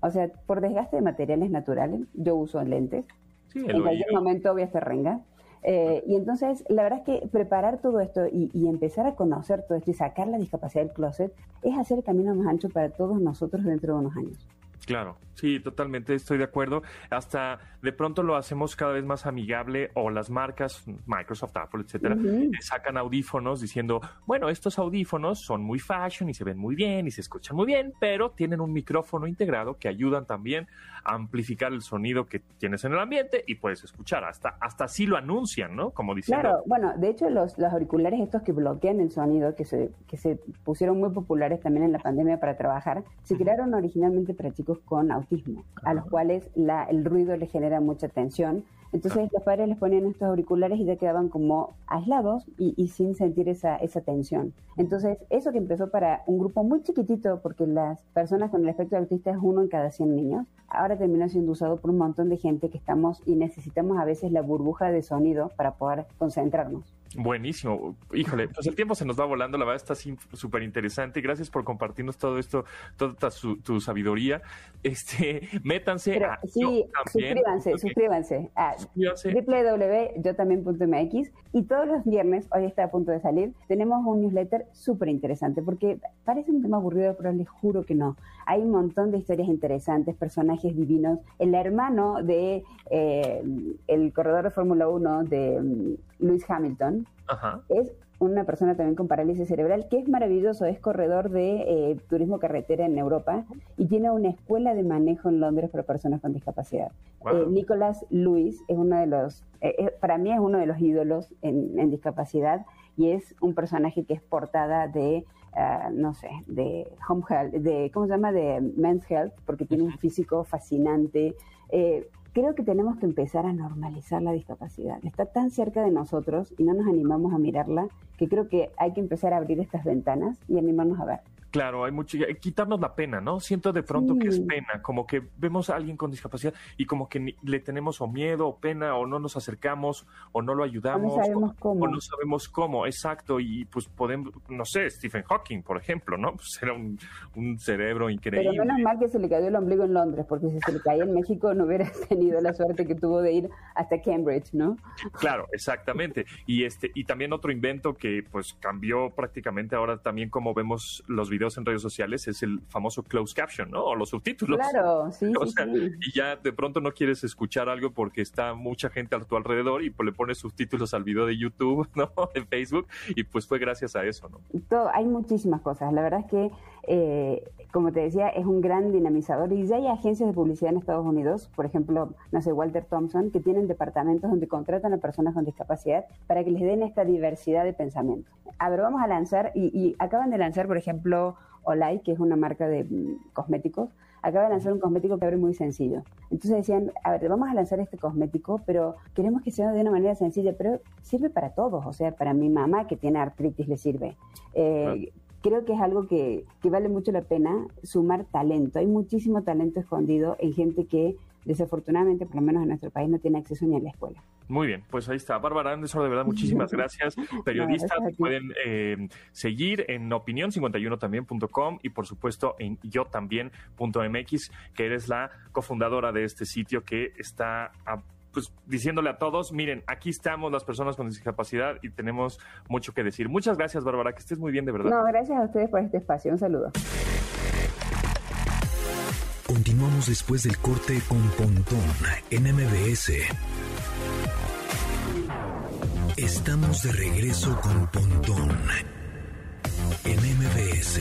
O sea, por desgaste de materiales naturales, yo uso lentes, Sí, en cualquier oído. momento voy a estar renga. Eh, y entonces, la verdad es que preparar todo esto y, y empezar a conocer todo esto y sacar la discapacidad del closet es hacer el camino más ancho para todos nosotros dentro de unos años. Claro, sí, totalmente estoy de acuerdo. Hasta de pronto lo hacemos cada vez más amigable o las marcas, Microsoft, Apple, etcétera, sacan audífonos diciendo, bueno, estos audífonos son muy fashion y se ven muy bien y se escuchan muy bien, pero tienen un micrófono integrado que ayudan también a amplificar el sonido que tienes en el ambiente y puedes escuchar. Hasta, hasta así lo anuncian, ¿no? Como diciendo, Claro, bueno, de hecho los, los auriculares estos que bloquean el sonido, que se, que se pusieron muy populares también en la pandemia para trabajar, se crearon originalmente para chicos con autismo, a los cuales la, el ruido les genera mucha tensión. Entonces los padres les ponían estos auriculares y ya quedaban como aislados y, y sin sentir esa, esa tensión. Entonces eso que empezó para un grupo muy chiquitito, porque las personas con el espectro autista es uno en cada 100 niños, ahora terminó siendo usado por un montón de gente que estamos y necesitamos a veces la burbuja de sonido para poder concentrarnos. Buenísimo. Híjole, pues el tiempo se nos va volando, la verdad está súper interesante. Gracias por compartirnos todo esto, toda su- tu sabiduría. Este, métanse Pero a sí, suscríbanse, suscríbanse a suscríbanse. www.yotambién.mx y todos los viernes, hoy está a punto de salir, tenemos un newsletter súper interesante porque parece un tema aburrido, pero les juro que no. Hay un montón de historias interesantes, personajes divinos. El hermano de eh, el corredor de Fórmula 1 de mm, Lewis Hamilton Ajá. es una persona también con parálisis cerebral, que es maravilloso, es corredor de eh, turismo carretera en Europa y tiene una escuela de manejo en Londres para personas con discapacidad. Wow. Eh, Nicolás Luis es uno de los, eh, eh, para mí es uno de los ídolos en, en discapacidad y es un personaje que es portada de, ah, no sé, de Home Health, de, ¿cómo se llama? De Men's Health, porque tiene un físico fascinante. Creo que tenemos que empezar a normalizar la discapacidad. Está tan cerca de nosotros y no nos animamos a mirarla que creo que hay que empezar a abrir estas ventanas y animarnos a ver. Claro, hay mucho. eh, Quitarnos la pena, ¿no? Siento de pronto que es pena, como que vemos a alguien con discapacidad y como que ni- le tenemos o miedo o pena o no nos acercamos o no lo ayudamos. sabemos o- cómo. O no sabemos cómo, exacto. Y pues podemos, no sé, Stephen Hawking, por ejemplo, ¿no? Pues era un, un cerebro increíble. Pero menos mal que se le cayó el ombligo en Londres, porque si se le caía en México no hubiera *laughs* tenido la suerte que tuvo de ir hasta Cambridge, ¿no? Claro, exactamente. Y este y también otro invento que pues cambió prácticamente ahora también como vemos los videos en redes sociales es el famoso closed caption, ¿no? O los subtítulos. Claro, sí, *laughs* O sí, sea, sí. y ya de pronto no quieres escuchar algo porque está mucha gente a tu alrededor y pues le pones subtítulos al video de YouTube, *laughs* ¿no? De Facebook y pues fue gracias a eso, ¿no? Todo, hay muchísimas cosas. La verdad es que, eh, como te decía, es un gran dinamizador y ya hay agencias de publicidad en Estados Unidos, por ejemplo, no sé, Walter Thompson, que tienen departamentos donde contratan a personas con discapacidad para que les den esta diversidad de pensamiento. A ver, vamos a lanzar, y, y acaban de lanzar, por ejemplo, Olay, que es una marca de mm, cosméticos, acaba de lanzar un cosmético que abre muy sencillo. Entonces decían, a ver, vamos a lanzar este cosmético, pero queremos que sea de una manera sencilla, pero sirve para todos, o sea, para mi mamá que tiene artritis le sirve. Eh, Creo que es algo que, que vale mucho la pena sumar talento. Hay muchísimo talento escondido en gente que desafortunadamente, por lo menos en nuestro país, no tiene acceso ni a la escuela. Muy bien, pues ahí está. Bárbara Anderson, de verdad, muchísimas *laughs* gracias. Periodista, gracias ti. pueden eh, seguir en opinión51también.com y por supuesto en yo también.mx, que eres la cofundadora de este sitio que está a- pues diciéndole a todos, miren, aquí estamos las personas con discapacidad y tenemos mucho que decir. Muchas gracias, Bárbara, que estés muy bien, de verdad. No, gracias a ustedes por este espacio. Un saludo. Continuamos después del corte con Pontón en MBS. Estamos de regreso con Pontón en MBS.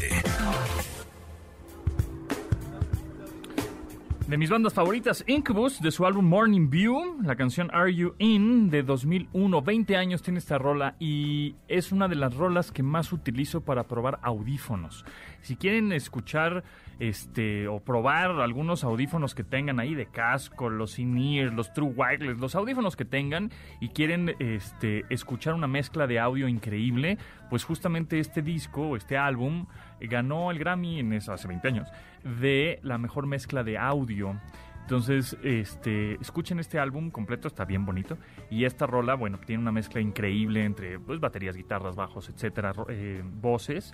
De mis bandas favoritas, Incubus, de su álbum Morning View, la canción Are You In de 2001, 20 años tiene esta rola y es una de las rolas que más utilizo para probar audífonos. Si quieren escuchar este o probar algunos audífonos que tengan ahí de casco, los in-ear, los True Wireless, los audífonos que tengan y quieren este escuchar una mezcla de audio increíble, pues justamente este disco, este álbum ganó el Grammy en eso hace 20 años de la mejor mezcla de audio. Entonces, este, escuchen este álbum completo, está bien bonito. Y esta rola, bueno, tiene una mezcla increíble entre pues, baterías, guitarras, bajos, etcétera, eh, voces.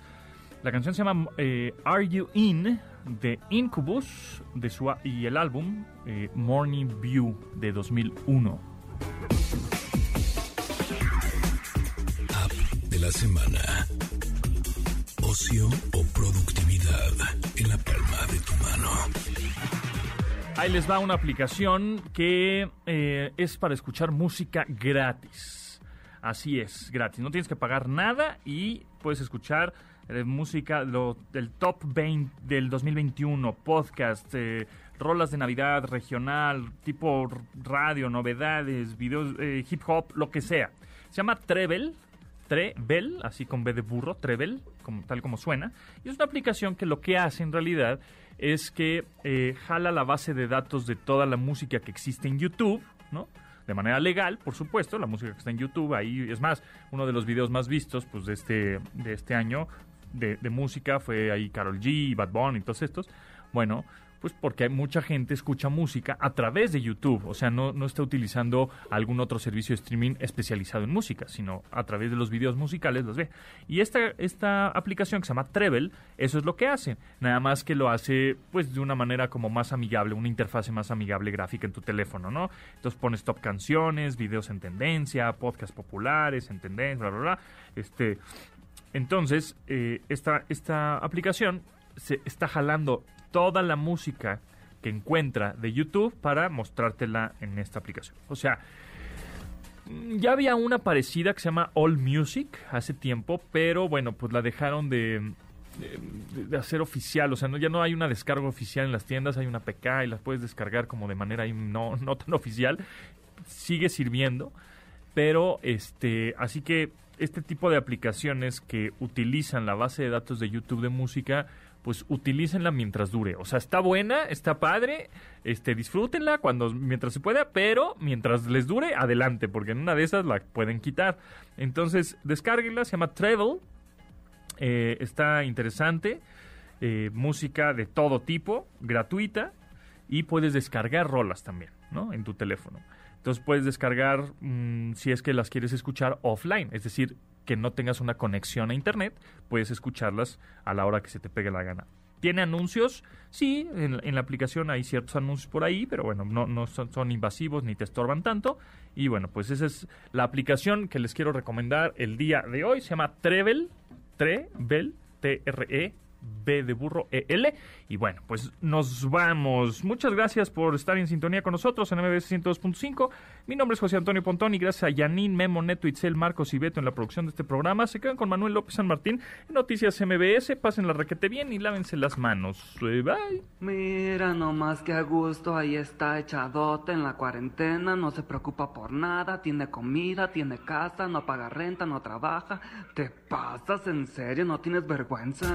La canción se llama eh, Are You In de Incubus de su, y el álbum eh, Morning View de 2001. App de la semana. Ocio o productividad en la palma de tu mano. Ahí les va una aplicación que eh, es para escuchar música gratis. Así es, gratis. No tienes que pagar nada y puedes escuchar eh, música lo- del top 20 del 2021, podcast, eh, rolas de Navidad regional, tipo radio, novedades, videos, hip hop, lo que sea. Se llama Treble, Treble, así con B de burro, Treble, como, tal como suena. Y es una aplicación que lo que hace en realidad es que eh, jala la base de datos de toda la música que existe en YouTube, ¿no? De manera legal, por supuesto, la música que está en YouTube, ahí es más, uno de los videos más vistos pues, de, este, de este año de, de música fue ahí Carol G, Bad Bunny y todos estos. Bueno, pues porque mucha gente escucha música a través de YouTube, o sea, no, no está utilizando algún otro servicio de streaming especializado en música, sino a través de los videos musicales los ve. Y esta, esta aplicación que se llama Treble, eso es lo que hace, nada más que lo hace pues de una manera como más amigable, una interfase más amigable gráfica en tu teléfono, ¿no? Entonces pones top canciones, videos en tendencia, podcasts populares en tendencia, bla, bla, bla. Este, entonces, eh, esta, esta aplicación se está jalando toda la música que encuentra de YouTube para mostrártela en esta aplicación. O sea, Mm, Ya había una parecida que se llama All Music hace tiempo, pero bueno, pues la dejaron de, de- hacer oficial. O sea, no, ya no hay una descarga oficial en las tiendas, hay una PK y las puedes descargar como de manera no, no tan oficial. Sigue sirviendo, pero este, así que este tipo de aplicaciones que utilizan la base de datos de YouTube de música, pues utilícenla mientras dure. O sea, está buena, está padre, este, disfrútenla cuando, mientras se pueda, pero mientras les dure, adelante, porque en una de esas la pueden quitar. Entonces, descárguenla, se llama Travel, eh, está interesante, eh, música de todo tipo, gratuita, y puedes descargar rolas también, ¿no? En tu teléfono. Entonces puedes descargar mm, si es que las quieres escuchar offline, es decir, que no tengas una conexión a internet, puedes escucharlas a la hora que se te pegue la gana. ¿Tiene anuncios? Sí, en, en la aplicación hay ciertos anuncios por ahí, pero bueno, no, son, son invasivos ni te estorban tanto. Y bueno, pues esa es la aplicación que les quiero recomendar el día de hoy. Se llama Trevel, Trevel, T-R-E, B de burro, E-L. Y bueno, pues nos vamos. Muchas gracias por estar en sintonía con nosotros en MBS 102.5. Mi nombre es José Antonio Pontón y gracias a Yanin, Memo, Neto, Itzel, Marcos y Beto en la producción de este programa. Se quedan con Manuel López San Martín en Noticias MBS. Pasen la requete bien y lávense las manos. Eh, bye. Mira nomás que a gusto, ahí está echadote en la cuarentena, no se preocupa por nada, tiene comida, tiene casa, no paga renta, no trabaja. ¿Te pasas en serio? ¿No tienes vergüenza?